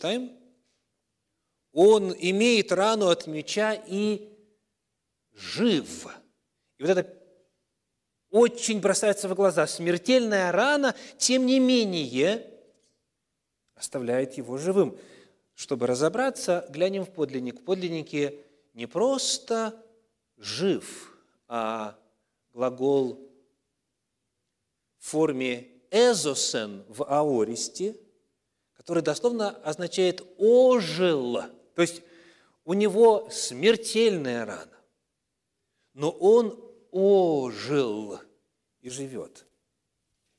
читаем, он имеет рану от меча и жив. И вот это очень бросается в глаза. Смертельная рана, тем не менее, оставляет его живым. Чтобы разобраться, глянем в подлинник. В подлиннике не просто жив, а глагол в форме «эзосен» в аористе, который дословно означает «ожил». То есть у него смертельная рана, но он ожил и живет.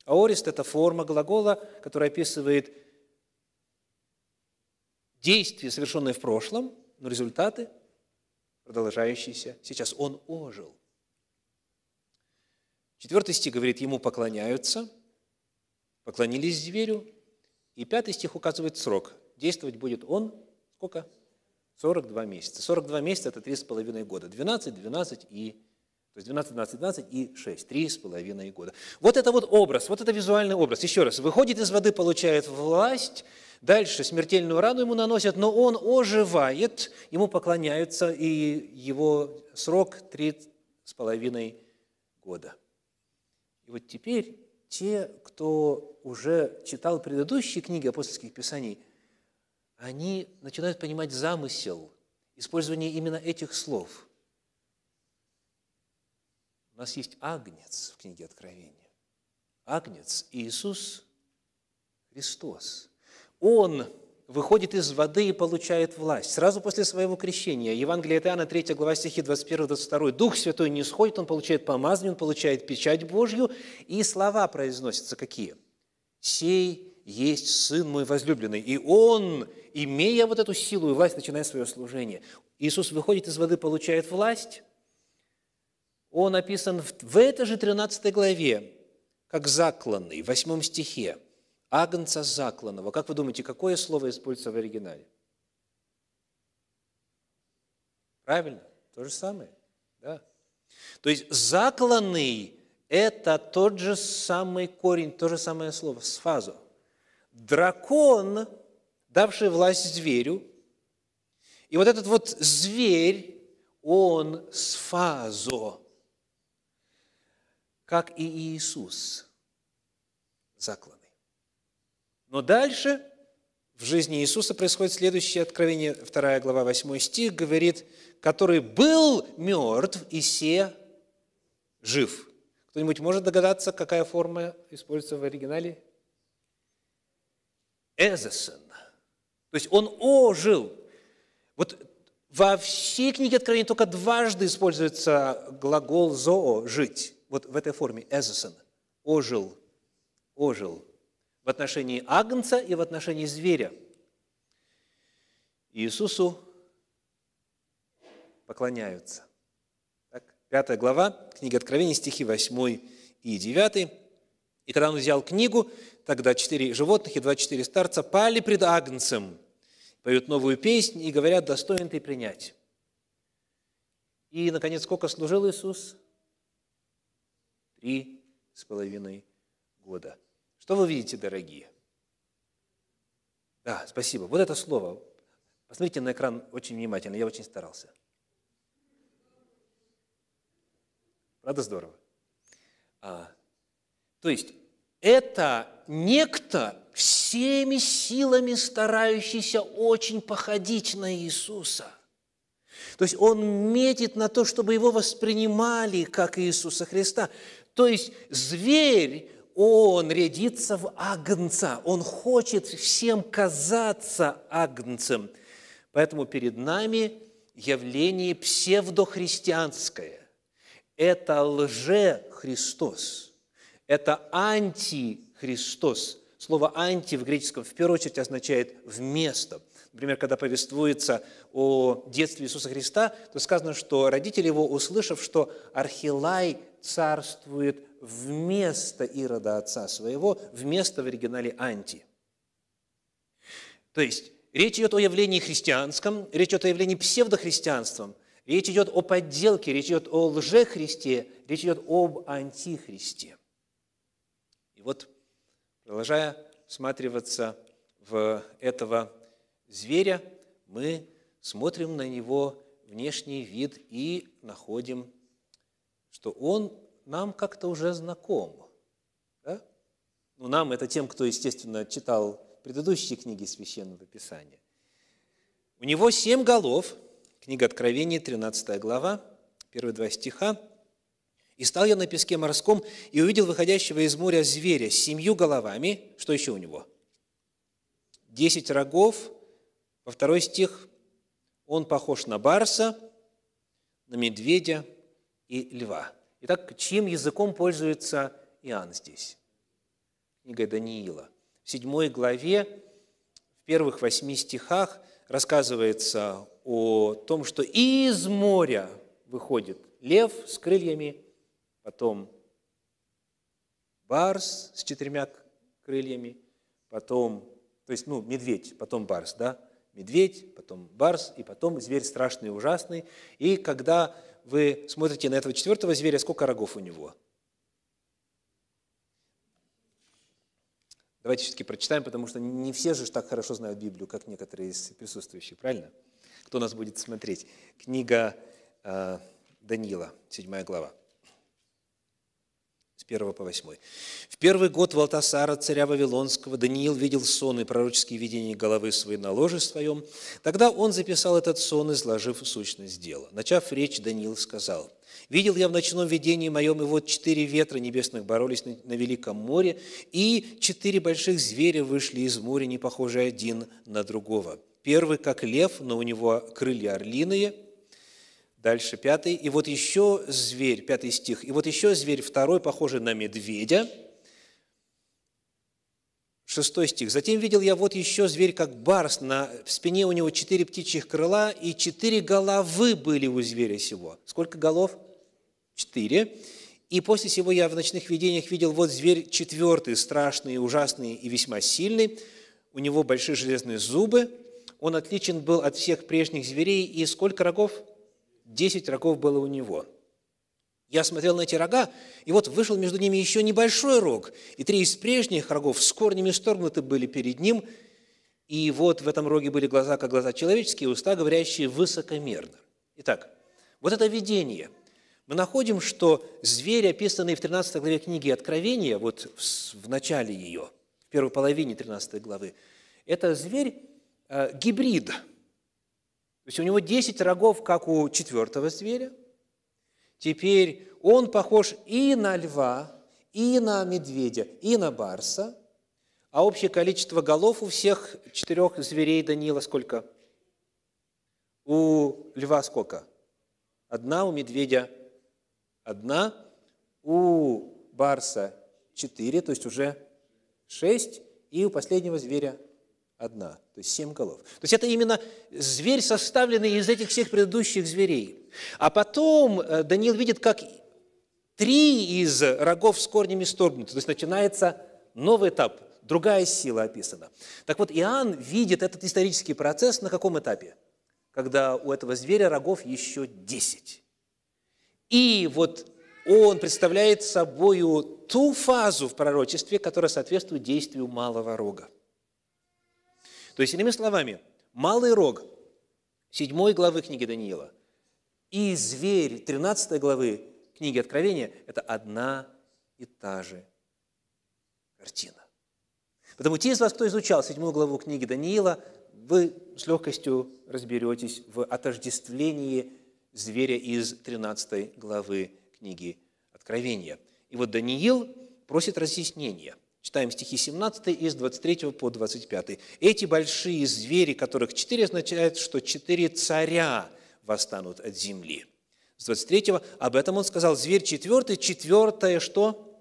Аорист – это форма глагола, которая описывает действия, совершенные в прошлом, но результаты, продолжающиеся сейчас. Он ожил. Четвертый стих говорит, ему поклоняются, поклонились зверю. И пятый стих указывает срок. Действовать будет он сколько? 42 месяца. 42 месяца – это 3,5 года. 12, 12 и то есть 12, 12, 12 и 6, три с половиной года. Вот это вот образ, вот это визуальный образ. Еще раз, выходит из воды, получает власть, дальше смертельную рану ему наносят, но он оживает, ему поклоняются, и его срок три с половиной года. И вот теперь те, кто уже читал предыдущие книги апостольских писаний, они начинают понимать замысел использования именно этих слов – у нас есть агнец в книге Откровения. Агнец Иисус Христос. Он выходит из воды и получает власть. Сразу после своего крещения, Евангелие от Иоанна, 3 глава стихи 21-22, Дух Святой не сходит, он получает помазание, он получает печать Божью, и слова произносятся какие? «Сей есть Сын мой возлюбленный». И он, имея вот эту силу и власть, начинает свое служение. Иисус выходит из воды, получает власть, он описан в этой же 13 главе, как закланный, в 8 стихе. Агнца закланного. Как вы думаете, какое слово используется в оригинале? Правильно, то же самое. Да. То есть закланный – это тот же самый корень, то же самое слово, сфазо. Дракон, давший власть зверю, и вот этот вот зверь, он сфазо – как и Иисус закланный. Но дальше в жизни Иисуса происходит следующее откровение, 2 глава, 8 стих, говорит, который был мертв и се жив. Кто-нибудь может догадаться, какая форма используется в оригинале? Эзесен. То есть он ожил. Вот во всей книге Откровения только дважды используется глагол «зоо» – «жить» вот в этой форме, эзосон, ожил, ожил в отношении агнца и в отношении зверя. Иисусу поклоняются. Так, пятая глава, книга Откровений, стихи 8 и 9. «И когда он взял книгу, тогда четыре животных и два-четыре старца пали пред Агнцем, поют новую песнь и говорят, достоин ты принять». И, наконец, сколько служил Иисус? Три с половиной года. Что вы видите, дорогие? Да, спасибо. Вот это слово. Посмотрите на экран очень внимательно, я очень старался. Правда здорово? А, то есть, это некто всеми силами старающийся очень походить на Иисуса – то есть он метит на то, чтобы его воспринимали как Иисуса Христа. То есть зверь, он рядится в агнца, он хочет всем казаться агнцем. Поэтому перед нами явление псевдохристианское. Это лже-Христос, это антихристос. Слово «анти» в греческом в первую очередь означает «вместо». Например, когда повествуется о детстве Иисуса Христа, то сказано, что родители его, услышав, что Архилай царствует вместо Ирода отца своего, вместо в оригинале анти. То есть речь идет о явлении христианском, речь идет о явлении псевдохристианством, речь идет о подделке, речь идет о лжехристе, речь идет об антихристе. И вот, продолжая всматриваться в этого зверя, мы смотрим на него внешний вид и находим, что он нам как-то уже знаком. Да? Ну, нам это тем, кто, естественно, читал предыдущие книги Священного Писания. У него семь голов, книга Откровения, 13 глава, первые два стиха. «И стал я на песке морском, и увидел выходящего из моря зверя с семью головами». Что еще у него? Десять рогов. Во второй стих он похож на барса, на медведя и льва. Итак, чьим языком пользуется Иоанн здесь? Книга Даниила. В седьмой главе, в первых восьми стихах рассказывается о том, что из моря выходит лев с крыльями, потом барс с четырьмя крыльями, потом, то есть, ну, медведь, потом барс, да, медведь, потом барс, и потом зверь страшный и ужасный. И когда вы смотрите на этого четвертого зверя, сколько рогов у него? Давайте все-таки прочитаем, потому что не все же так хорошо знают Библию, как некоторые из присутствующих, правильно? Кто нас будет смотреть? Книга э, Даниила, 7 глава 1 по 8. «В первый год Валтасара, царя Вавилонского, Даниил видел сон и пророческие видения головы своей на ложе своем. Тогда он записал этот сон, изложив сущность дела. Начав речь, Даниил сказал, «Видел я в ночном видении моем, и вот четыре ветра небесных боролись на, Великом море, и четыре больших зверя вышли из моря, не похожие один на другого. Первый, как лев, но у него крылья орлиные – Дальше пятый. И вот еще зверь, пятый стих. И вот еще зверь второй, похожий на медведя. Шестой стих. «Затем видел я вот еще зверь, как барс, на спине у него четыре птичьих крыла, и четыре головы были у зверя сего». Сколько голов? Четыре. «И после сего я в ночных видениях видел вот зверь четвертый, страшный, ужасный и весьма сильный. У него большие железные зубы. Он отличен был от всех прежних зверей. И сколько рогов? Десять рогов было у него. Я смотрел на эти рога, и вот вышел между ними еще небольшой рог, и три из прежних рогов с корнями сторгнуты были перед ним, и вот в этом роге были глаза, как глаза человеческие, уста, говорящие высокомерно. Итак, вот это видение. Мы находим, что зверь, описанный в 13 главе книги Откровения, вот в начале ее, в первой половине 13 главы, это зверь э, гибрид – то есть у него 10 рогов, как у четвертого зверя. Теперь он похож и на льва, и на медведя, и на барса. А общее количество голов у всех четырех зверей Данила сколько? У льва сколько? Одна, у медведя одна, у барса четыре, то есть уже шесть, и у последнего зверя одна, то есть семь голов. То есть это именно зверь, составленный из этих всех предыдущих зверей. А потом э, Даниил видит, как три из рогов с корнями сторгнуты. То есть начинается новый этап, другая сила описана. Так вот, Иоанн видит этот исторический процесс на каком этапе? Когда у этого зверя рогов еще десять. И вот он представляет собою ту фазу в пророчестве, которая соответствует действию малого рога – то есть, иными словами, малый рог 7 главы книги Даниила и зверь 13 главы книги Откровения – это одна и та же картина. Потому те из вас, кто изучал 7 главу книги Даниила, вы с легкостью разберетесь в отождествлении зверя из 13 главы книги Откровения. И вот Даниил просит разъяснения. Читаем стихи 17 из 23 по 25. «Эти большие звери, которых четыре, означает, что четыре царя восстанут от земли». С 23 об этом он сказал, зверь четвертый, четвертое что?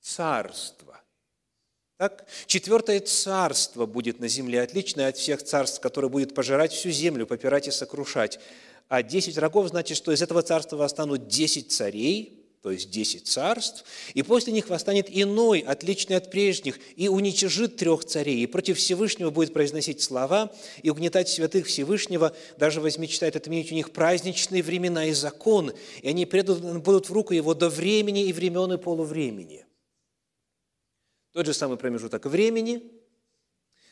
Царство. Так? Четвертое царство будет на земле, отличное от всех царств, которое будет пожирать всю землю, попирать и сокрушать. А десять рогов значит, что из этого царства восстанут десять царей, то есть десять царств, и после них восстанет иной, отличный от прежних, и уничижит трех царей, и против Всевышнего будет произносить слова, и угнетать святых Всевышнего, даже возмечтает отменить у них праздничные времена и закон, и они преданы будут в руку его до времени и времен и полувремени. Тот же самый промежуток времени,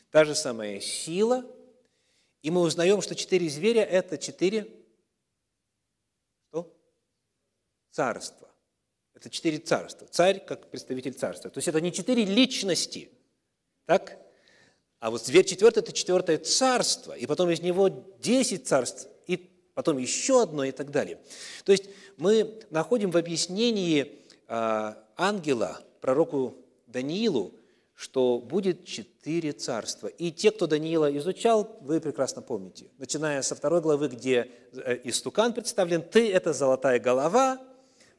та же самая сила, и мы узнаем, что четыре зверя – это четыре что? царства. Это четыре царства. Царь как представитель царства. То есть это не четыре личности, так? А вот зверь четвертый – это четвертое царство, и потом из него десять царств, и потом еще одно и так далее. То есть мы находим в объяснении а, ангела, пророку Даниилу, что будет четыре царства. И те, кто Даниила изучал, вы прекрасно помните, начиная со второй главы, где э, истукан представлен, ты – это золотая голова,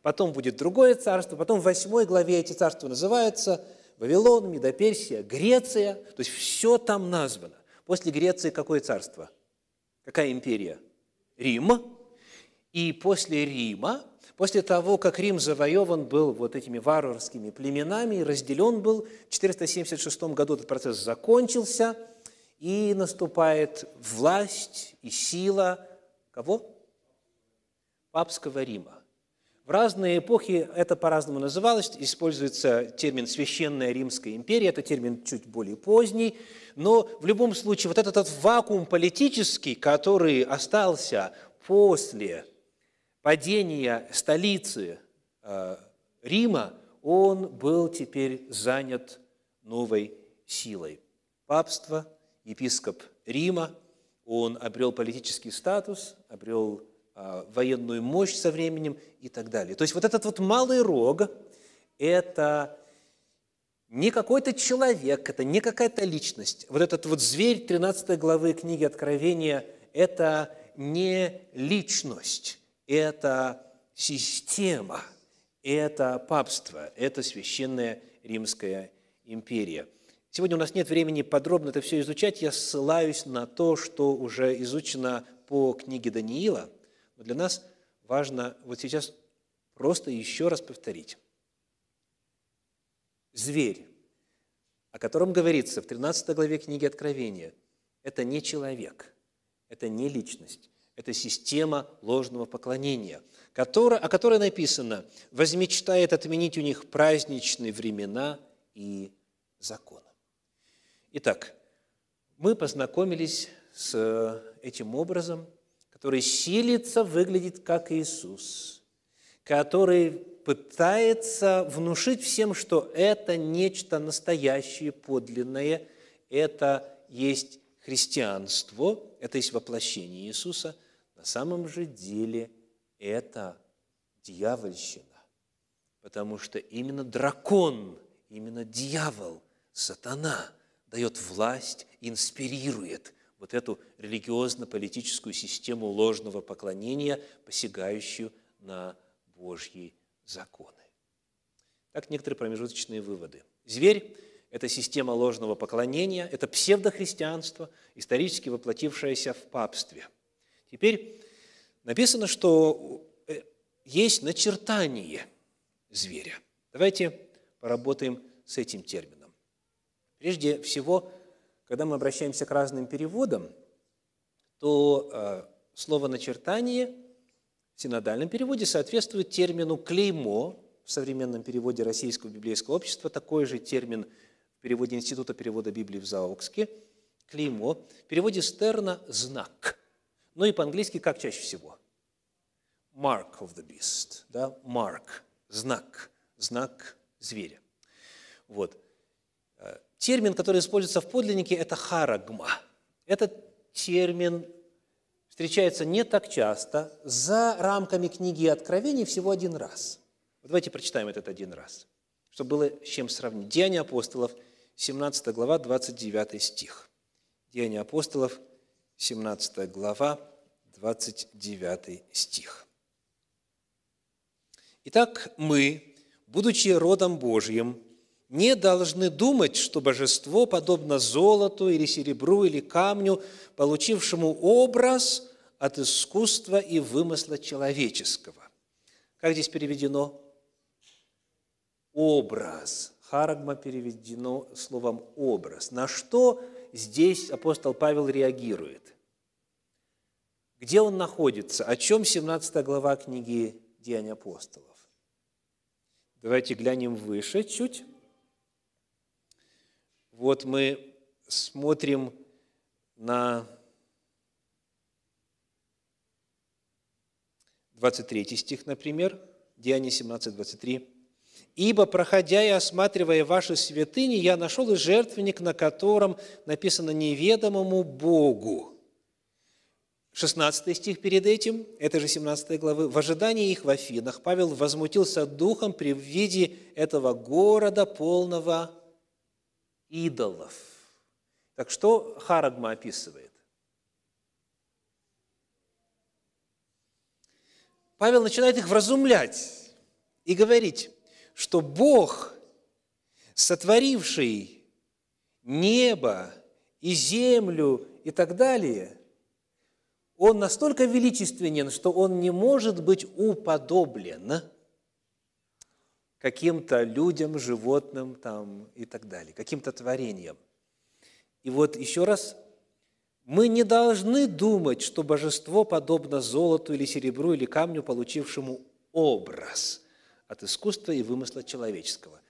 потом будет другое царство, потом в восьмой главе эти царства называются Вавилон, Медоперсия, Греция, то есть все там названо. После Греции какое царство? Какая империя? Рим. И после Рима После того, как Рим завоеван был вот этими варварскими племенами, разделен был, в 476 году этот процесс закончился, и наступает власть и сила кого? Папского Рима. В разные эпохи это по-разному называлось, используется термин «священная Римская империя», это термин чуть более поздний, но в любом случае вот этот, вакуум политический, который остался после падения столицы э, Рима, он был теперь занят новой силой. Папство, епископ Рима, он обрел политический статус, обрел военную мощь со временем и так далее. То есть вот этот вот малый рог – это не какой-то человек, это не какая-то личность. Вот этот вот зверь 13 главы книги Откровения – это не личность, это система, это папство, это священная Римская империя. Сегодня у нас нет времени подробно это все изучать, я ссылаюсь на то, что уже изучено по книге Даниила, но для нас важно вот сейчас просто еще раз повторить. Зверь, о котором говорится в 13 главе книги Откровения, это не человек, это не личность, это система ложного поклонения, которая, о которой написано «возмечтает отменить у них праздничные времена и законы». Итак, мы познакомились с этим образом, который силится выглядеть как Иисус, который пытается внушить всем, что это нечто настоящее, подлинное, это есть христианство, это есть воплощение Иисуса – самом же деле это дьявольщина, потому что именно дракон, именно дьявол, сатана дает власть, инспирирует вот эту религиозно-политическую систему ложного поклонения, посягающую на Божьи законы. Так некоторые промежуточные выводы. Зверь – это система ложного поклонения, это псевдохристианство, исторически воплотившееся в папстве – Теперь написано, что э, есть начертание зверя. Давайте поработаем с этим термином. Прежде всего, когда мы обращаемся к разным переводам, то э, слово «начертание» в синодальном переводе соответствует термину «клеймо», в современном переводе Российского библейского общества, такой же термин в переводе Института перевода Библии в Заокске, клеймо, в переводе Стерна – знак – ну и по-английски как чаще всего? Mark of the beast, да, mark, знак, знак зверя. Вот. Термин, который используется в подлиннике, это харагма. Этот термин встречается не так часто, за рамками книги Откровений всего один раз. Вот давайте прочитаем этот один раз, чтобы было с чем сравнить. Деяния апостолов, 17 глава, 29 стих. Деяния апостолов, 17 глава, 29 стих. Итак, мы, будучи родом Божьим, не должны думать, что божество подобно золоту или серебру или камню, получившему образ от искусства и вымысла человеческого. Как здесь переведено? Образ. Харагма переведено словом «образ». На что здесь апостол Павел реагирует? Где он находится? О чем 17 глава книги Деяний апостолов? Давайте глянем выше чуть. Вот мы смотрим на 23 стих, например, Деяние 17, 23. «Ибо, проходя и осматривая ваши святыни, я нашел и жертвенник, на котором написано «неведомому Богу». 16 стих перед этим, это же 17 главы. «В ожидании их в Афинах Павел возмутился духом при виде этого города, полного идолов». Так что Харагма описывает? Павел начинает их вразумлять и говорить, что Бог, сотворивший небо и землю и так далее, Он настолько величественен, что Он не может быть уподоблен каким-то людям, животным там, и так далее, каким-то творениям. И вот еще раз мы не должны думать, что божество подобно золоту или серебру или камню, получившему образ от искусства и вымысла человеческого.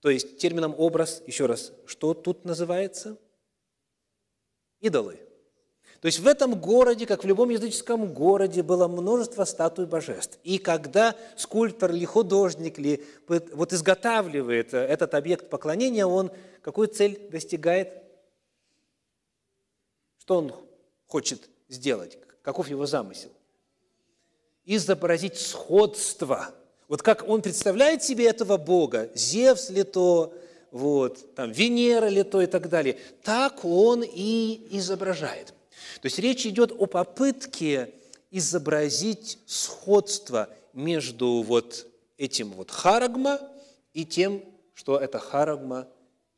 То есть термином «образ», еще раз, что тут называется? Идолы. То есть в этом городе, как в любом языческом городе, было множество статуй божеств. И когда скульптор или художник или вот изготавливает этот объект поклонения, он какую цель достигает? Что он хочет сделать? Каков его замысел? Изобразить сходство. Вот как он представляет себе этого Бога, Зевс ли то, вот, там, Венера ли то и так далее, так он и изображает. То есть речь идет о попытке изобразить сходство между вот этим вот харагма и тем, что это харагма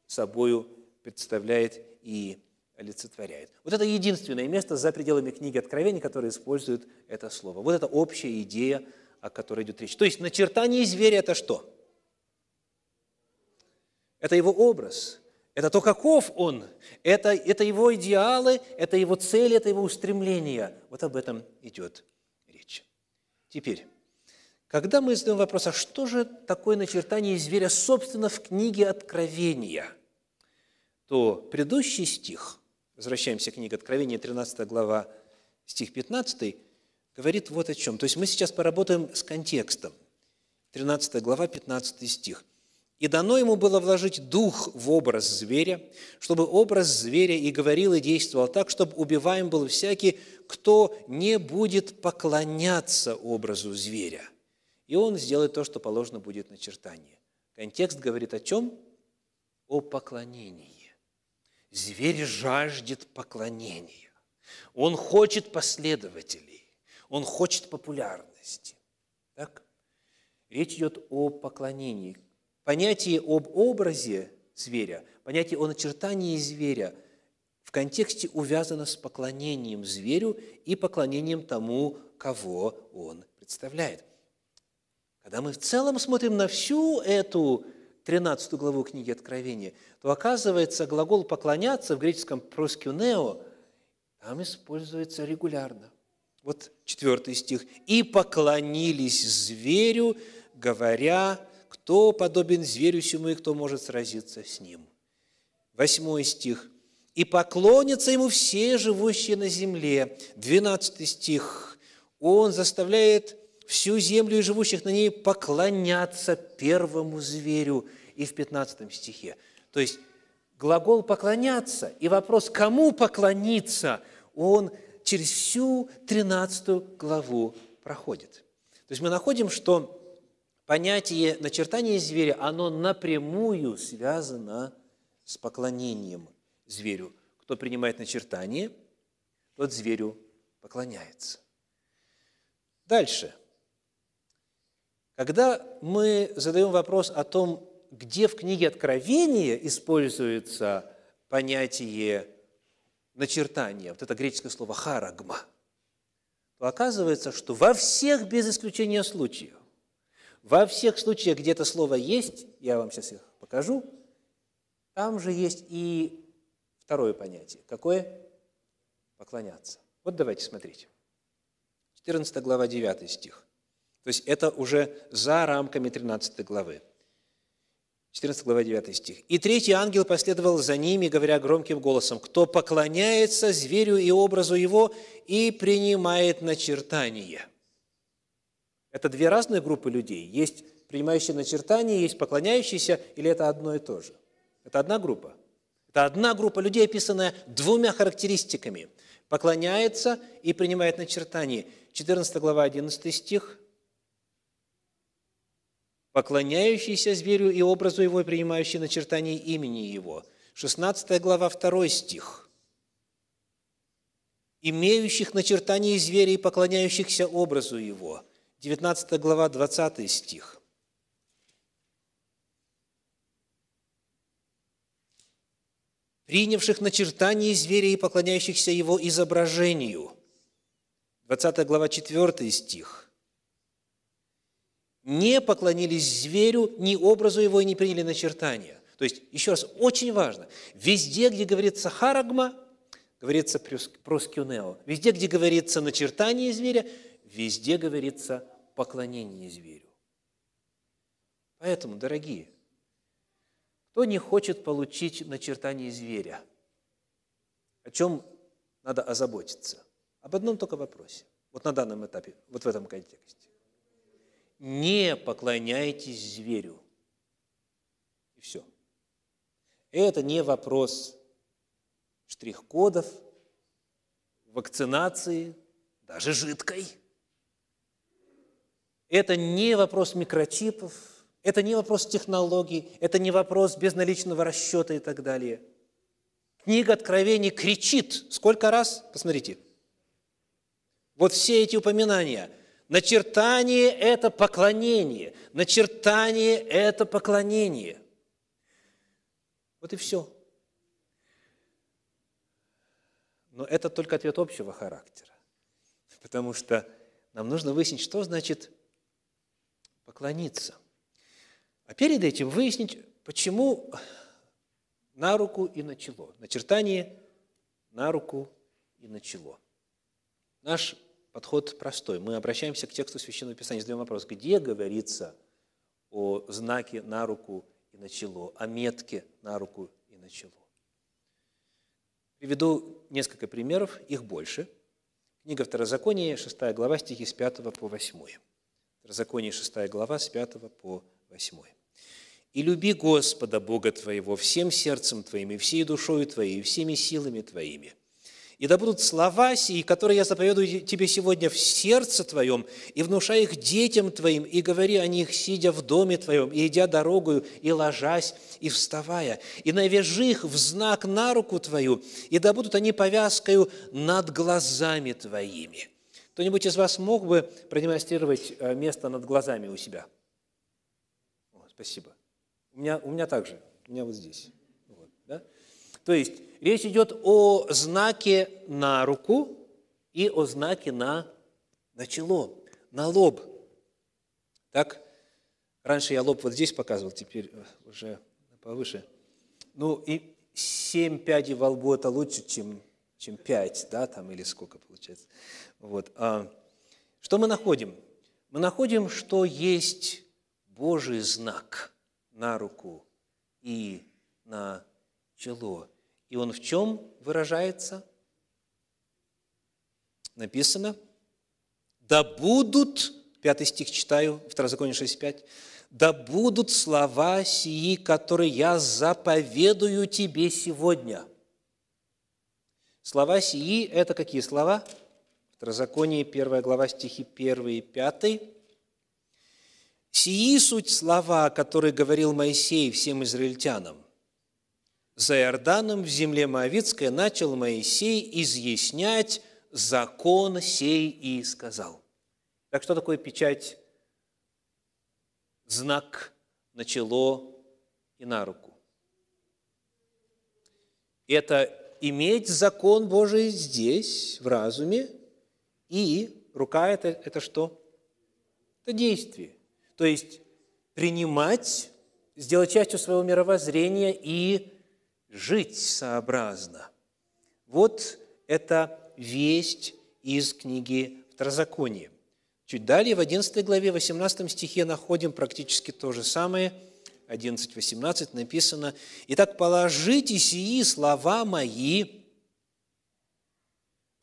собою представляет и олицетворяет. Вот это единственное место за пределами книги Откровений, которое использует это слово. Вот это общая идея, о которой идет речь. То есть начертание зверя – это что? Это его образ, это то, каков он, это, это его идеалы, это его цели, это его устремления. Вот об этом идет речь. Теперь, когда мы задаем вопрос, а что же такое начертание зверя, собственно, в книге Откровения, то предыдущий стих – возвращаемся к книге Откровения, 13 глава, стих 15, говорит вот о чем. То есть мы сейчас поработаем с контекстом. 13 глава, 15 стих. «И дано ему было вложить дух в образ зверя, чтобы образ зверя и говорил, и действовал так, чтобы убиваем был всякий, кто не будет поклоняться образу зверя. И он сделает то, что положено будет начертание». Контекст говорит о чем? О поклонении. Зверь жаждет поклонения. Он хочет последователей. Он хочет популярности. Так? Речь идет о поклонении. Понятие об образе зверя, понятие о начертании зверя в контексте увязано с поклонением зверю и поклонением тому, кого он представляет. Когда мы в целом смотрим на всю эту 13 главу книги Откровения, то оказывается глагол «поклоняться» в греческом «проскюнео» там используется регулярно. Вот четвертый стих. «И поклонились зверю, говоря, кто подобен зверю сему и кто может сразиться с ним». Восьмой стих. «И поклонятся ему все живущие на земле». Двенадцатый стих. Он заставляет всю землю и живущих на ней поклоняться первому зверю. И в 15 стихе. То есть глагол «поклоняться» и вопрос «кому поклониться?» он через всю 13 главу проходит. То есть мы находим, что понятие начертания зверя, оно напрямую связано с поклонением зверю. Кто принимает начертание, тот зверю поклоняется. Дальше – когда мы задаем вопрос о том, где в книге Откровения используется понятие начертания, вот это греческое слово «харагма», то оказывается, что во всех, без исключения случаев, во всех случаях, где это слово есть, я вам сейчас их покажу, там же есть и второе понятие. Какое? Поклоняться. Вот давайте смотрите. 14 глава, 9 стих. То есть это уже за рамками 13 главы. 14 глава 9 стих. «И третий ангел последовал за ними, говоря громким голосом, «Кто поклоняется зверю и образу его и принимает начертание». Это две разные группы людей. Есть принимающие начертание, есть поклоняющиеся, или это одно и то же? Это одна группа. Это одна группа людей, описанная двумя характеристиками. Поклоняется и принимает начертание. 14 глава, 11 стих – поклоняющийся зверю и образу его, и принимающий начертание имени его. 16 глава, 2 стих. «Имеющих начертание зверя и поклоняющихся образу его». 19 глава, 20 стих. принявших начертание зверя и поклоняющихся его изображению. 20 глава, 4 стих не поклонились зверю, ни образу его и не приняли начертания. То есть, еще раз, очень важно, везде, где говорится харагма, говорится проскюнео. Везде, где говорится начертание зверя, везде говорится поклонение зверю. Поэтому, дорогие, кто не хочет получить начертание зверя, о чем надо озаботиться? Об одном только вопросе. Вот на данном этапе, вот в этом контексте не поклоняйтесь зверю. И все. Это не вопрос штрих-кодов, вакцинации, даже жидкой. Это не вопрос микрочипов, это не вопрос технологий, это не вопрос безналичного расчета и так далее. Книга Откровений кричит. Сколько раз? Посмотрите. Вот все эти упоминания – Начертание – это поклонение. Начертание – это поклонение. Вот и все. Но это только ответ общего характера. Потому что нам нужно выяснить, что значит поклониться. А перед этим выяснить, почему на руку и на чело. Начертание на руку и на чело. Наш подход простой. Мы обращаемся к тексту Священного Писания, задаем вопрос, где говорится о знаке на руку и на чело, о метке на руку и на чело. Приведу несколько примеров, их больше. Книга Второзакония, 6 глава, стихи с 5 по 8. Второзаконие, 6 глава, с 5 по 8. «И люби Господа, Бога твоего, всем сердцем твоим, и всей душою твоей, и всеми силами твоими» И да будут слова сии, которые я заповедую тебе сегодня в сердце твоем, и внушай их детям твоим, и говори о них, сидя в доме твоем, и идя дорогою, и ложась, и вставая. И навяжи их в знак на руку твою, и да будут они повязкою над глазами твоими». Кто-нибудь из вас мог бы продемонстрировать э, место над глазами у себя? О, спасибо. У меня, у меня также, у меня вот здесь. Вот, да? То есть речь идет о знаке на руку и о знаке на, на чело, на лоб. Так, раньше я лоб вот здесь показывал, теперь э, уже повыше. Ну, и семь пядей во лбу – это лучше, чем, чем пять, да, там, или сколько получается. Вот. А, что мы находим? Мы находим, что есть Божий знак на руку и на чело. И он в чем выражается? Написано, да будут, пятый стих читаю, Второзаконие 6.5, да будут слова сии, которые я заповедую тебе сегодня. Слова сии – это какие слова? Второзаконие, 1 глава, стихи 1 и 5. «Сии суть слова, которые говорил Моисей всем израильтянам за Иорданом в земле Моавицкой начал Моисей изъяснять закон сей и сказал. Так что такое печать? Знак на чело и на руку. Это иметь закон Божий здесь, в разуме, и рука это, – это что? Это действие. То есть принимать, сделать частью своего мировоззрения и жить сообразно. Вот это весть из книги Второзакония. Чуть далее, в 11 главе, 18 стихе находим практически то же самое. 11.18 написано, «Итак, положите сии слова мои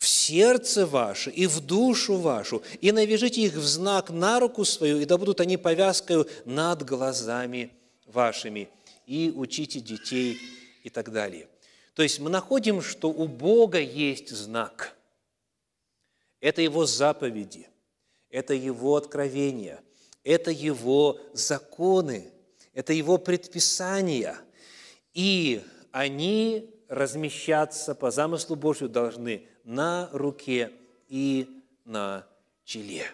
в сердце ваше и в душу вашу, и навяжите их в знак на руку свою, и да будут они повязкою над глазами вашими, и учите детей» и так далее. То есть мы находим, что у Бога есть знак. Это Его заповеди, это Его откровения, это Его законы, это Его предписания. И они размещаться по замыслу Божию должны на руке и на челе.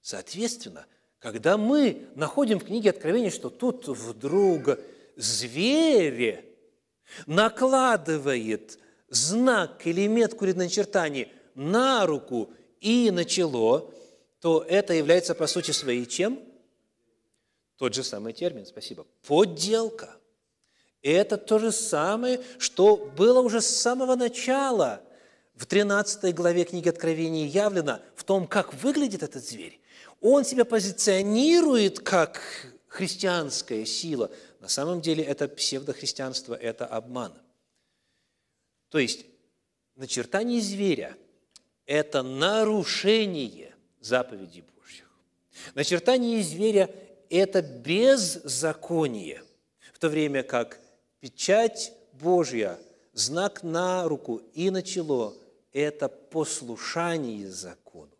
Соответственно, когда мы находим в книге Откровения, что тут вдруг зверь накладывает знак или метку или начертание на руку и на чело, то это является по сути своей чем? Тот же самый термин, спасибо. Подделка. Это то же самое, что было уже с самого начала в 13 главе книги Откровения явлено в том, как выглядит этот зверь. Он себя позиционирует как христианская сила. На самом деле это псевдохристианство, это обман. То есть начертание зверя – это нарушение заповедей Божьих. Начертание зверя – это беззаконие, в то время как печать Божья, знак на руку и на чело – это послушание закону.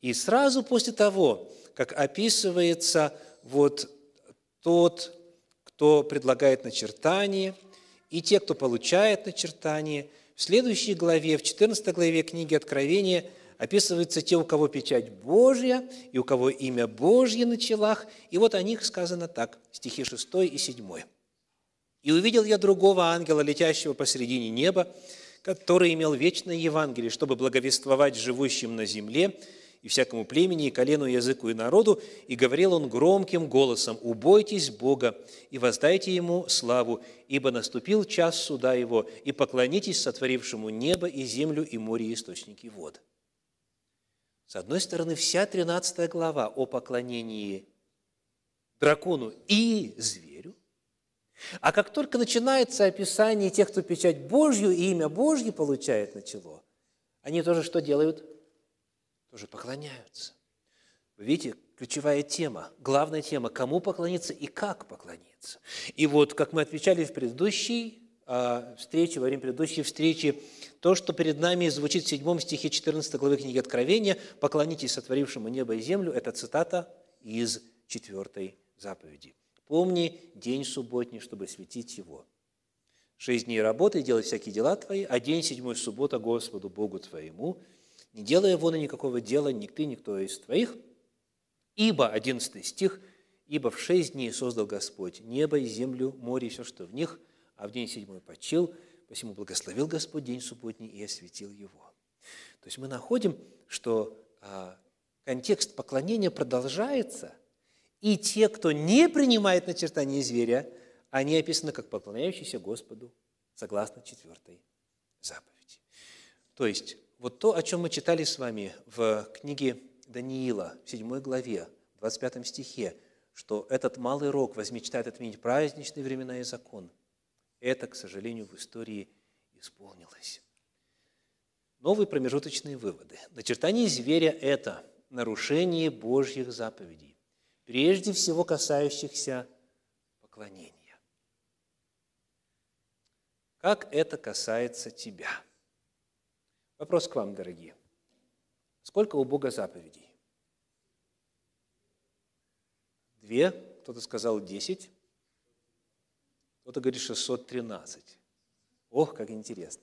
И сразу после того, как описывается вот тот, кто предлагает начертание, и те, кто получает начертание, в следующей главе, в 14 главе книги Откровения – описываются те, у кого печать Божья и у кого имя Божье на челах. И вот о них сказано так, стихи 6 и 7. «И увидел я другого ангела, летящего посредине неба, который имел вечное Евангелие, чтобы благовествовать живущим на земле и всякому племени, и колену, и языку, и народу, и говорил он громким голосом, «Убойтесь Бога и воздайте Ему славу, ибо наступил час суда Его, и поклонитесь сотворившему небо и землю и море и источники вод». С одной стороны, вся 13 глава о поклонении дракону и зверю, а как только начинается описание тех, кто печать Божью и имя Божье получает начало, они тоже что делают? Тоже поклоняются. Вы видите, ключевая тема, главная тема, кому поклониться и как поклониться. И вот, как мы отвечали в предыдущей а, встрече, во время предыдущей встречи, то, что перед нами звучит в 7 стихе 14 главы книги Откровения «Поклонитесь сотворившему небо и землю» – это цитата из 4 заповеди. «Помни день субботний, чтобы светить его. Шесть дней работы и делай всякие дела твои, а день седьмой – суббота Господу Богу твоему, не делая вон никакого дела ни ты, никто из твоих, ибо, 11 стих, ибо в шесть дней создал Господь небо и землю, море и все, что в них, а в день седьмой почил – Посему благословил Господь день субботний и осветил его. То есть мы находим, что а, контекст поклонения продолжается, и те, кто не принимает начертание зверя, они описаны как поклоняющиеся Господу, согласно четвертой заповеди. То есть вот то, о чем мы читали с вами в книге Даниила, в 7 главе, 25 стихе, что этот малый рог возмечтает отменить праздничные времена и закон – это, к сожалению, в истории исполнилось. Новые промежуточные выводы. Начертание зверя – это нарушение Божьих заповедей, прежде всего касающихся поклонения. Как это касается тебя? Вопрос к вам, дорогие. Сколько у Бога заповедей? Две, кто-то сказал десять. Кто-то говорит 613. Ох, как интересно.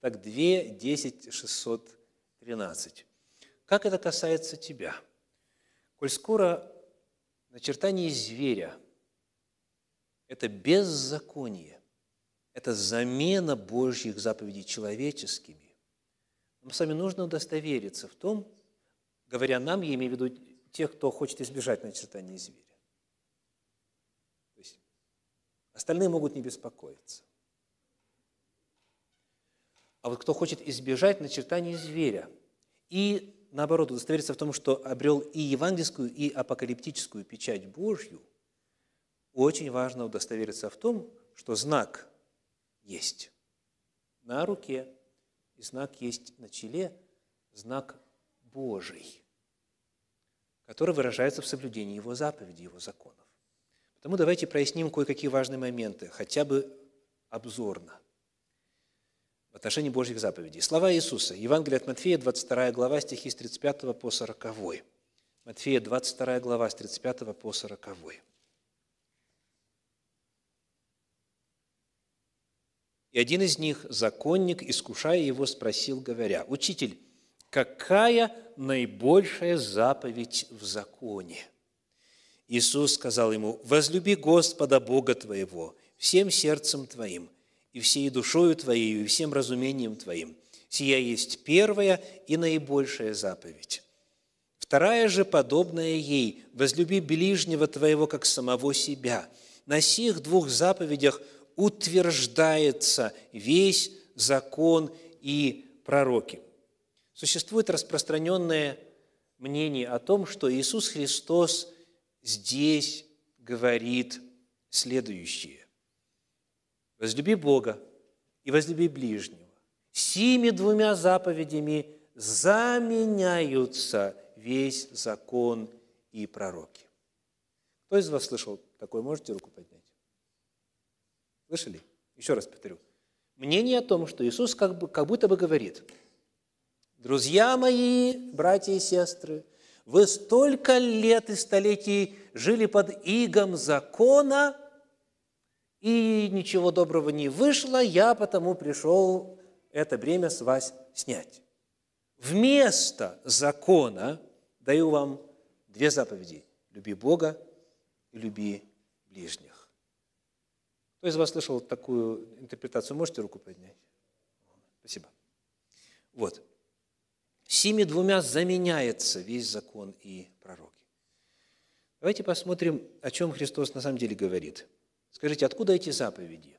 Так, 2, 10, 613. Как это касается тебя? Коль скоро начертание зверя – это беззаконие, это замена Божьих заповедей человеческими, нам с вами нужно удостовериться в том, говоря нам, я имею в виду тех, кто хочет избежать начертания зверя, Остальные могут не беспокоиться. А вот кто хочет избежать начертания зверя и, наоборот, удостовериться в том, что обрел и евангельскую, и апокалиптическую печать Божью, очень важно удостовериться в том, что знак есть на руке, и знак есть на челе, знак Божий, который выражается в соблюдении Его заповедей, Его законов. Потому давайте проясним кое-какие важные моменты, хотя бы обзорно, в отношении Божьих заповедей. Слова Иисуса. Евангелие от Матфея, 22 глава, стихи с 35 по 40. Матфея, 22 глава, с 35 по 40. И один из них, законник, искушая его, спросил, говоря, «Учитель, какая наибольшая заповедь в законе?» Иисус сказал ему, «Возлюби Господа Бога твоего всем сердцем твоим, и всей душою твоей, и всем разумением твоим. Сия есть первая и наибольшая заповедь. Вторая же, подобная ей, возлюби ближнего твоего, как самого себя. На сих двух заповедях утверждается весь закон и пророки. Существует распространенное мнение о том, что Иисус Христос здесь говорит следующее. «Возлюби Бога и возлюби ближнего». Сими двумя заповедями заменяются весь закон и пророки. Кто из вас слышал такое? Можете руку поднять? Слышали? Еще раз повторю. Мнение о том, что Иисус как, бы, как будто бы говорит, «Друзья мои, братья и сестры, вы столько лет и столетий жили под игом закона, и ничего доброго не вышло, я потому пришел это бремя с вас снять. Вместо закона даю вам две заповеди. Люби Бога и люби ближних. Кто из вас слышал такую интерпретацию? Можете руку поднять? Спасибо. Вот. Сими двумя заменяется весь закон и пророки. Давайте посмотрим, о чем Христос на самом деле говорит. Скажите, откуда эти заповеди?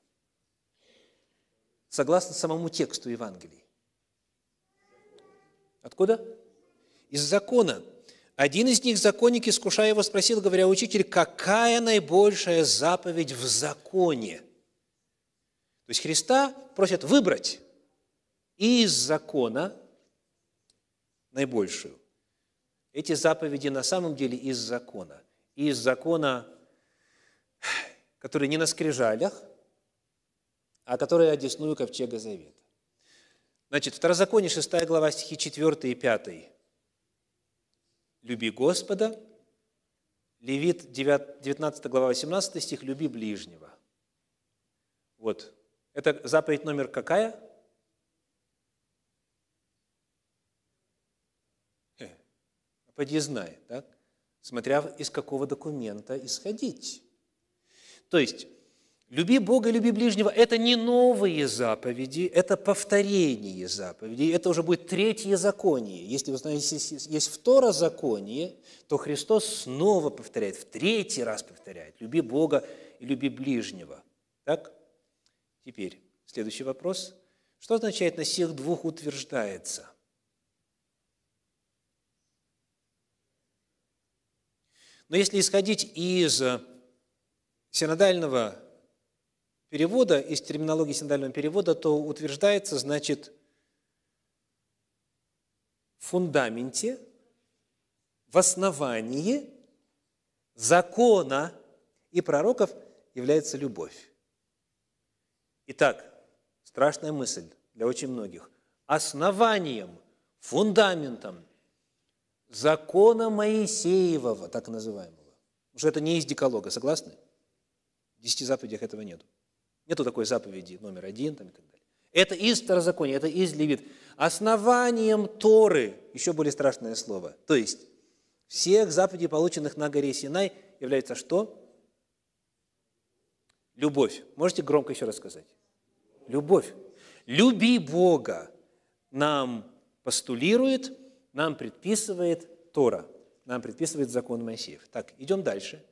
Согласно самому тексту Евангелия. Откуда? Из закона. Один из них, законник, искушая его, спросил, говоря, «Учитель, какая наибольшая заповедь в законе?» То есть Христа просят выбрать из закона наибольшую. Эти заповеди на самом деле из закона. Из закона, который не на скрижалях, а который одесную ковчега завета. Значит, Второзаконие, 6 глава, стихи 4 и 5. «Люби Господа». Левит, 19 глава, 18 стих, «Люби ближнего». Вот. Это заповедь номер какая? Поди знай, так? смотря из какого документа исходить. То есть, люби Бога, люби ближнего – это не новые заповеди, это повторение заповедей, это уже будет третье законие. Если вы знаете, есть второзаконие, то Христос снова повторяет, в третий раз повторяет – люби Бога и люби ближнего. Так? Теперь, следующий вопрос. Что означает «на всех двух утверждается»? Но если исходить из синодального перевода, из терминологии синодального перевода, то утверждается, значит, в фундаменте, в основании закона и пророков является любовь. Итак, страшная мысль для очень многих. Основанием, фундаментом закона Моисеевого, так называемого. Уже это не из декалога, согласны? В десяти заповедях этого нету. Нету такой заповеди номер один там, и так далее. Это из Второзакония, это из Левит. Основанием Торы, еще более страшное слово, то есть всех заповедей, полученных на горе Синай, является что? Любовь. Можете громко еще раз сказать? Любовь. Люби Бога нам постулирует – нам предписывает Тора, нам предписывает закон Моисеев. Так, идем дальше.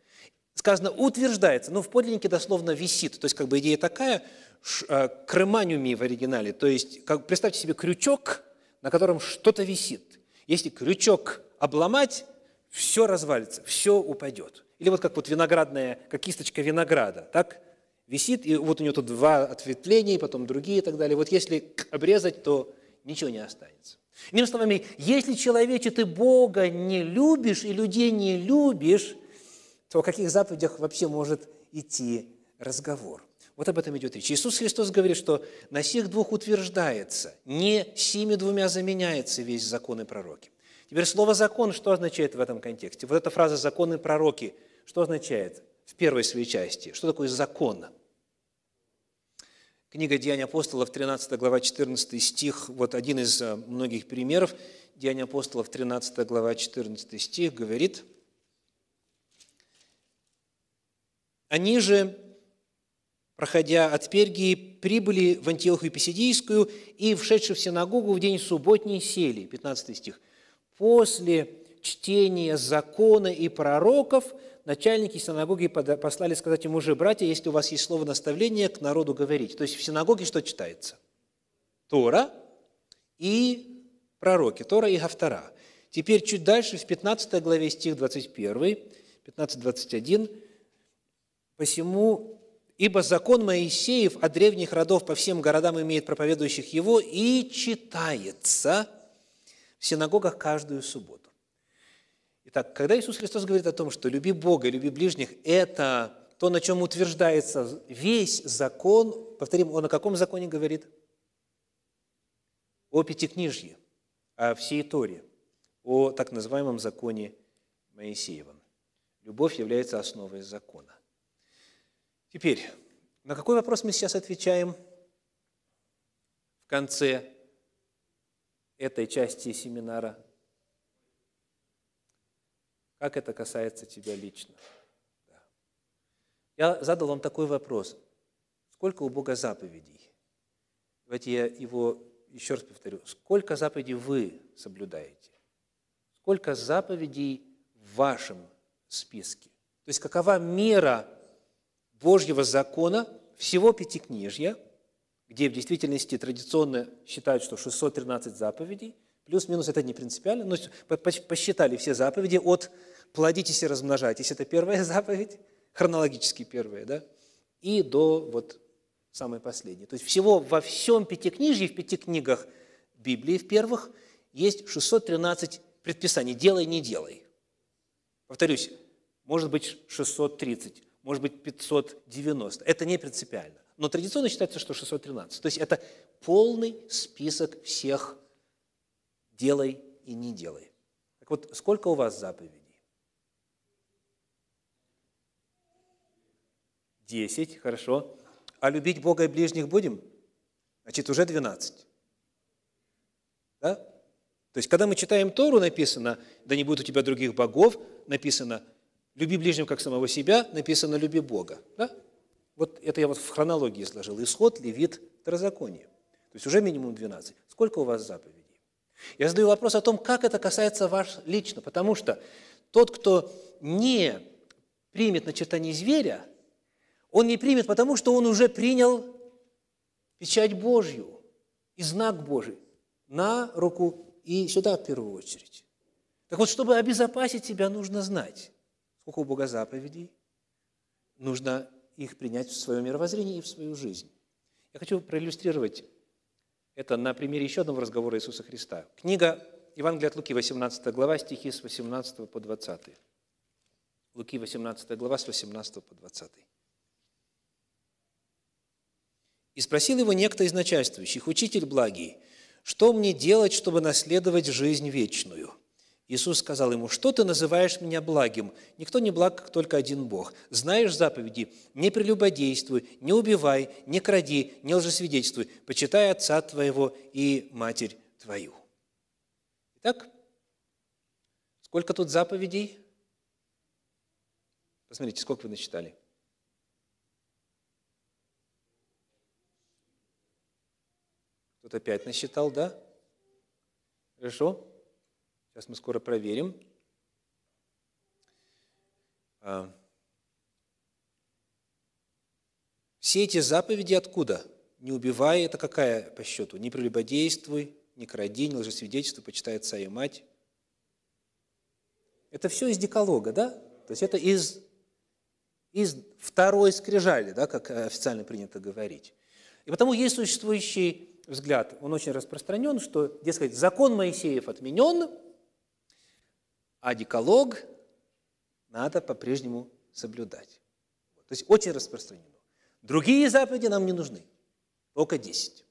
Сказано, утверждается, ну, в подлиннике дословно висит, то есть, как бы идея такая, э, крыманиуми в оригинале, то есть, как, представьте себе крючок, на котором что-то висит. Если крючок обломать, все развалится, все упадет. Или вот как вот виноградная, как кисточка винограда, так? Висит, и вот у нее тут два ответвления, потом другие и так далее. Вот если обрезать, то ничего не останется. Иными словами, если человече ты Бога не любишь и людей не любишь, то о каких заповедях вообще может идти разговор? Вот об этом идет речь. Иисус Христос говорит, что на сих двух утверждается, не сими двумя заменяется весь закон и пророки. Теперь слово «закон» что означает в этом контексте? Вот эта фраза «закон и пророки» что означает в первой своей части? Что такое закон? Книга «Деяния апостолов», 13 глава, 14 стих, вот один из э, многих примеров. «Деяния апостолов», 13 глава, 14 стих говорит, «Они же, проходя от Пергии, прибыли в Антиохию Писидийскую и, вшедшие в синагогу в день субботний, сели». 15 стих. «После чтения закона и пророков – начальники синагоги послали сказать ему же, братья, если у вас есть слово наставления, к народу говорить. То есть в синагоге что читается? Тора и пророки, Тора и Гавтара. Теперь чуть дальше, в 15 главе, стих 21, 15-21, «Посему, ибо закон Моисеев от древних родов по всем городам имеет проповедующих его и читается в синагогах каждую субботу». Итак, когда Иисус Христос говорит о том, что люби Бога, люби ближних, это то, на чем утверждается весь закон, повторим, он о каком законе говорит? О Пятикнижье, о всей Торе, о так называемом законе Моисеевом. Любовь является основой закона. Теперь, на какой вопрос мы сейчас отвечаем в конце этой части семинара – как это касается тебя лично. Я задал вам такой вопрос. Сколько у Бога заповедей? Давайте я его еще раз повторю. Сколько заповедей вы соблюдаете? Сколько заповедей в вашем списке? То есть какова мера Божьего закона, всего Пятикнижья, где в действительности традиционно считают, что 613 заповедей, плюс-минус это не принципиально, но посчитали все заповеди от плодитесь и размножайтесь. Это первая заповедь, хронологически первая, да? И до вот самой последней. То есть всего во всем Пятикнижье, в пяти книгах Библии, в первых, есть 613 предписаний. Делай, не делай. Повторюсь, может быть 630, может быть 590. Это не принципиально. Но традиционно считается, что 613. То есть это полный список всех делай и не делай. Так вот, сколько у вас заповедей? Десять, хорошо. А любить Бога и ближних будем? Значит, уже двенадцать. Да? То есть, когда мы читаем Тору, написано, да не будет у тебя других богов, написано, люби ближнего, как самого себя, написано, люби Бога. Да? Вот это я вот в хронологии сложил. Исход, Левит, Второзаконие. То есть уже минимум 12. Сколько у вас заповедей? Я задаю вопрос о том, как это касается вас лично, потому что тот, кто не примет начертание зверя, он не примет, потому что он уже принял печать Божью и знак Божий на руку и сюда в первую очередь. Так вот, чтобы обезопасить себя, нужно знать, сколько у Бога заповедей, нужно их принять в свое мировоззрение и в свою жизнь. Я хочу проиллюстрировать это на примере еще одного разговора Иисуса Христа. Книга Евангелия от Луки, 18 глава, стихи с 18 по 20. Луки, 18 глава, с 18 по 20. И спросил его некто из начальствующих, «Учитель благий, что мне делать, чтобы наследовать жизнь вечную?» Иисус сказал ему, «Что ты называешь меня благим? Никто не благ, как только один Бог. Знаешь заповеди, не прелюбодействуй, не убивай, не кради, не лжесвидетельствуй, почитай отца твоего и матерь твою». Итак, сколько тут заповедей? Посмотрите, сколько вы насчитали. Кто-то опять насчитал, да? Хорошо. Сейчас мы скоро проверим. А. Все эти заповеди откуда? Не убивай, это какая по счету? Не прелюбодействуй, не кради, не лжесвидетельствуй, почитай отца и мать. Это все из декалога, да? То есть это из из второй скрижали, да, как официально принято говорить. И потому есть существующий взгляд, он очень распространен, что, дескать, закон Моисеев отменен, а деколог надо по-прежнему соблюдать. То есть очень распространено. Другие заповеди нам не нужны, только десять.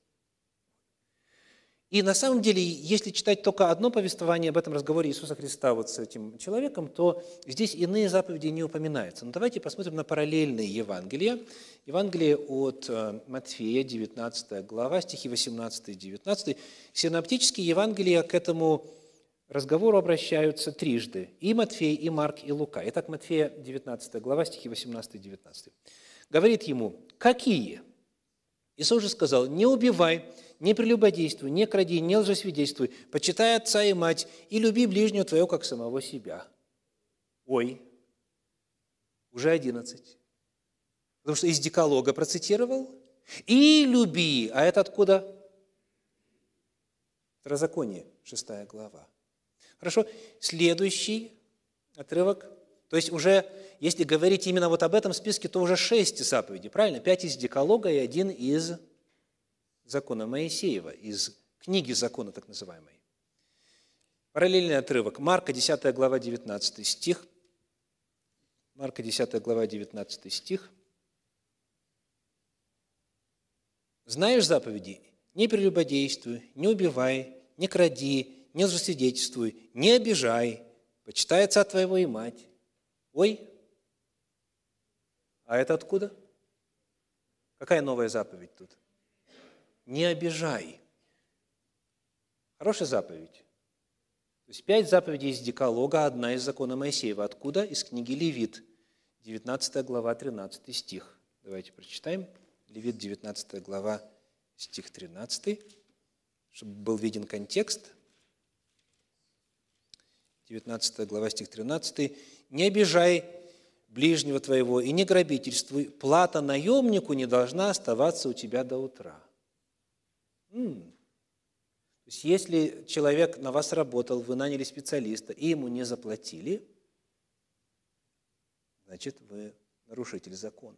И на самом деле, если читать только одно повествование об этом разговоре Иисуса Христа вот с этим человеком, то здесь иные заповеди не упоминаются. Но давайте посмотрим на параллельные Евангелия. Евангелие от э, Матфея, 19 глава, стихи 18 и 19. Синоптические Евангелия к этому разговору обращаются трижды. И Матфей, и Марк, и Лука. Итак, Матфея, 19 глава, стихи 18 и 19. Говорит ему, какие? Иисус же сказал, не убивай, не прелюбодействуй, не кради, не лжесвидетельствуй, почитай отца и мать и люби ближнего твоего, как самого себя. Ой, уже одиннадцать. Потому что из Деколога процитировал. И люби. А это откуда? Второзаконие, шестая глава. Хорошо. Следующий отрывок. То есть уже, если говорить именно вот об этом списке, то уже шесть заповедей, правильно? Пять из Деколога и один из закона Моисеева, из книги закона так называемой. Параллельный отрывок. Марка, 10 глава, 19 стих. Марка, 10 глава, 19 стих. «Знаешь заповеди? Не прелюбодействуй, не убивай, не кради, не лжесвидетельствуй, не обижай, почитай отца твоего и мать». Ой, а это откуда? Какая новая заповедь тут? не обижай. Хорошая заповедь. То есть пять заповедей из Деколога, одна из закона Моисеева. Откуда? Из книги Левит, 19 глава, 13 стих. Давайте прочитаем. Левит, 19 глава, стих 13, чтобы был виден контекст. 19 глава, стих 13. «Не обижай ближнего твоего и не грабительствуй, плата наемнику не должна оставаться у тебя до утра». То есть, если человек на вас работал, вы наняли специалиста, и ему не заплатили, значит, вы нарушитель закона.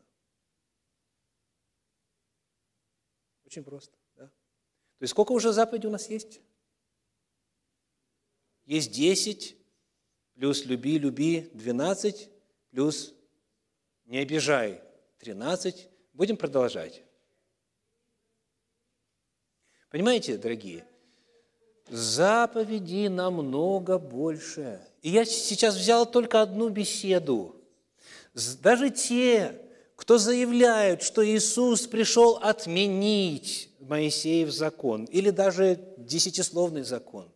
Очень просто. Да? То есть, сколько уже заповедей у нас есть? Есть 10, плюс люби, люби, 12, плюс не обижай, 13. Будем продолжать. Понимаете, дорогие? Заповеди намного больше. И я сейчас взял только одну беседу. Даже те, кто заявляют, что Иисус пришел отменить Моисеев закон или даже десятисловный закон,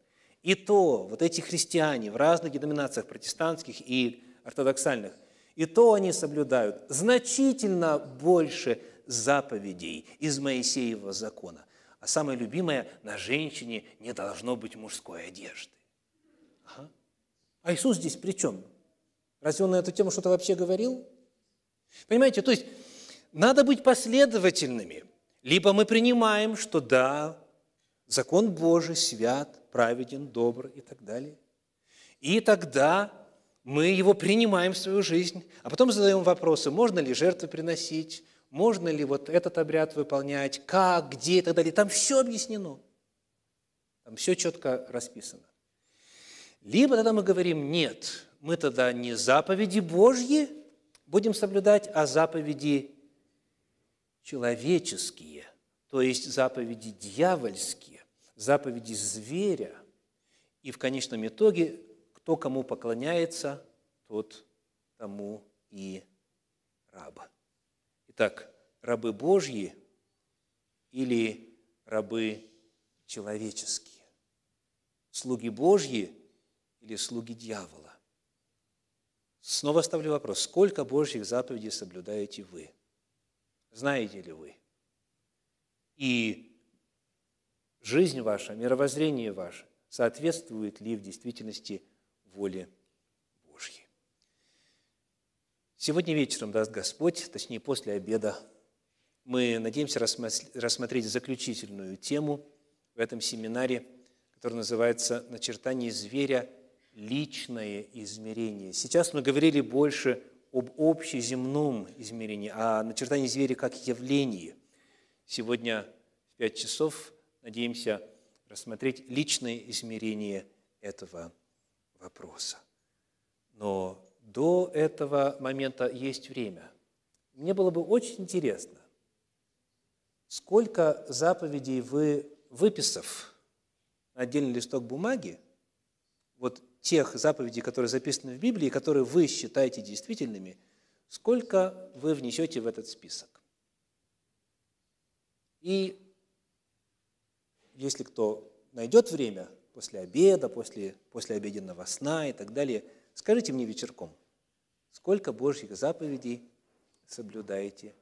и то вот эти христиане в разных деноминациях, протестантских и ортодоксальных, и то они соблюдают значительно больше заповедей из Моисеева закона. А самое любимое, на женщине не должно быть мужской одежды. Ага. А Иисус здесь при чем? Разве он на эту тему что-то вообще говорил? Понимаете, то есть надо быть последовательными. Либо мы принимаем, что да, закон Божий свят, праведен, добр и так далее. И тогда мы его принимаем в свою жизнь, а потом задаем вопросы, можно ли жертвы приносить, можно ли вот этот обряд выполнять, как, где и так далее. Там все объяснено. Там все четко расписано. Либо тогда мы говорим, нет, мы тогда не заповеди Божьи будем соблюдать, а заповеди человеческие, то есть заповеди дьявольские, заповеди зверя. И в конечном итоге, кто кому поклоняется, тот тому и раба. Итак, рабы Божьи или рабы человеческие? Слуги Божьи или слуги дьявола? Снова ставлю вопрос, сколько Божьих заповедей соблюдаете вы? Знаете ли вы? И жизнь ваша, мировоззрение ваше соответствует ли в действительности воле Сегодня вечером даст Господь, точнее после обеда, мы надеемся рассмотреть заключительную тему в этом семинаре, который называется «Начертание зверя. Личное измерение». Сейчас мы говорили больше об общеземном измерении, о начертании зверя как явлении. Сегодня в пять часов надеемся рассмотреть личное измерение этого вопроса. Но до этого момента есть время. Мне было бы очень интересно, сколько заповедей вы, выписав на отдельный листок бумаги, вот тех заповедей, которые записаны в Библии, которые вы считаете действительными, сколько вы внесете в этот список. И если кто найдет время после обеда, после, после обеденного сна и так далее, скажите мне вечерком, сколько Божьих заповедей соблюдаете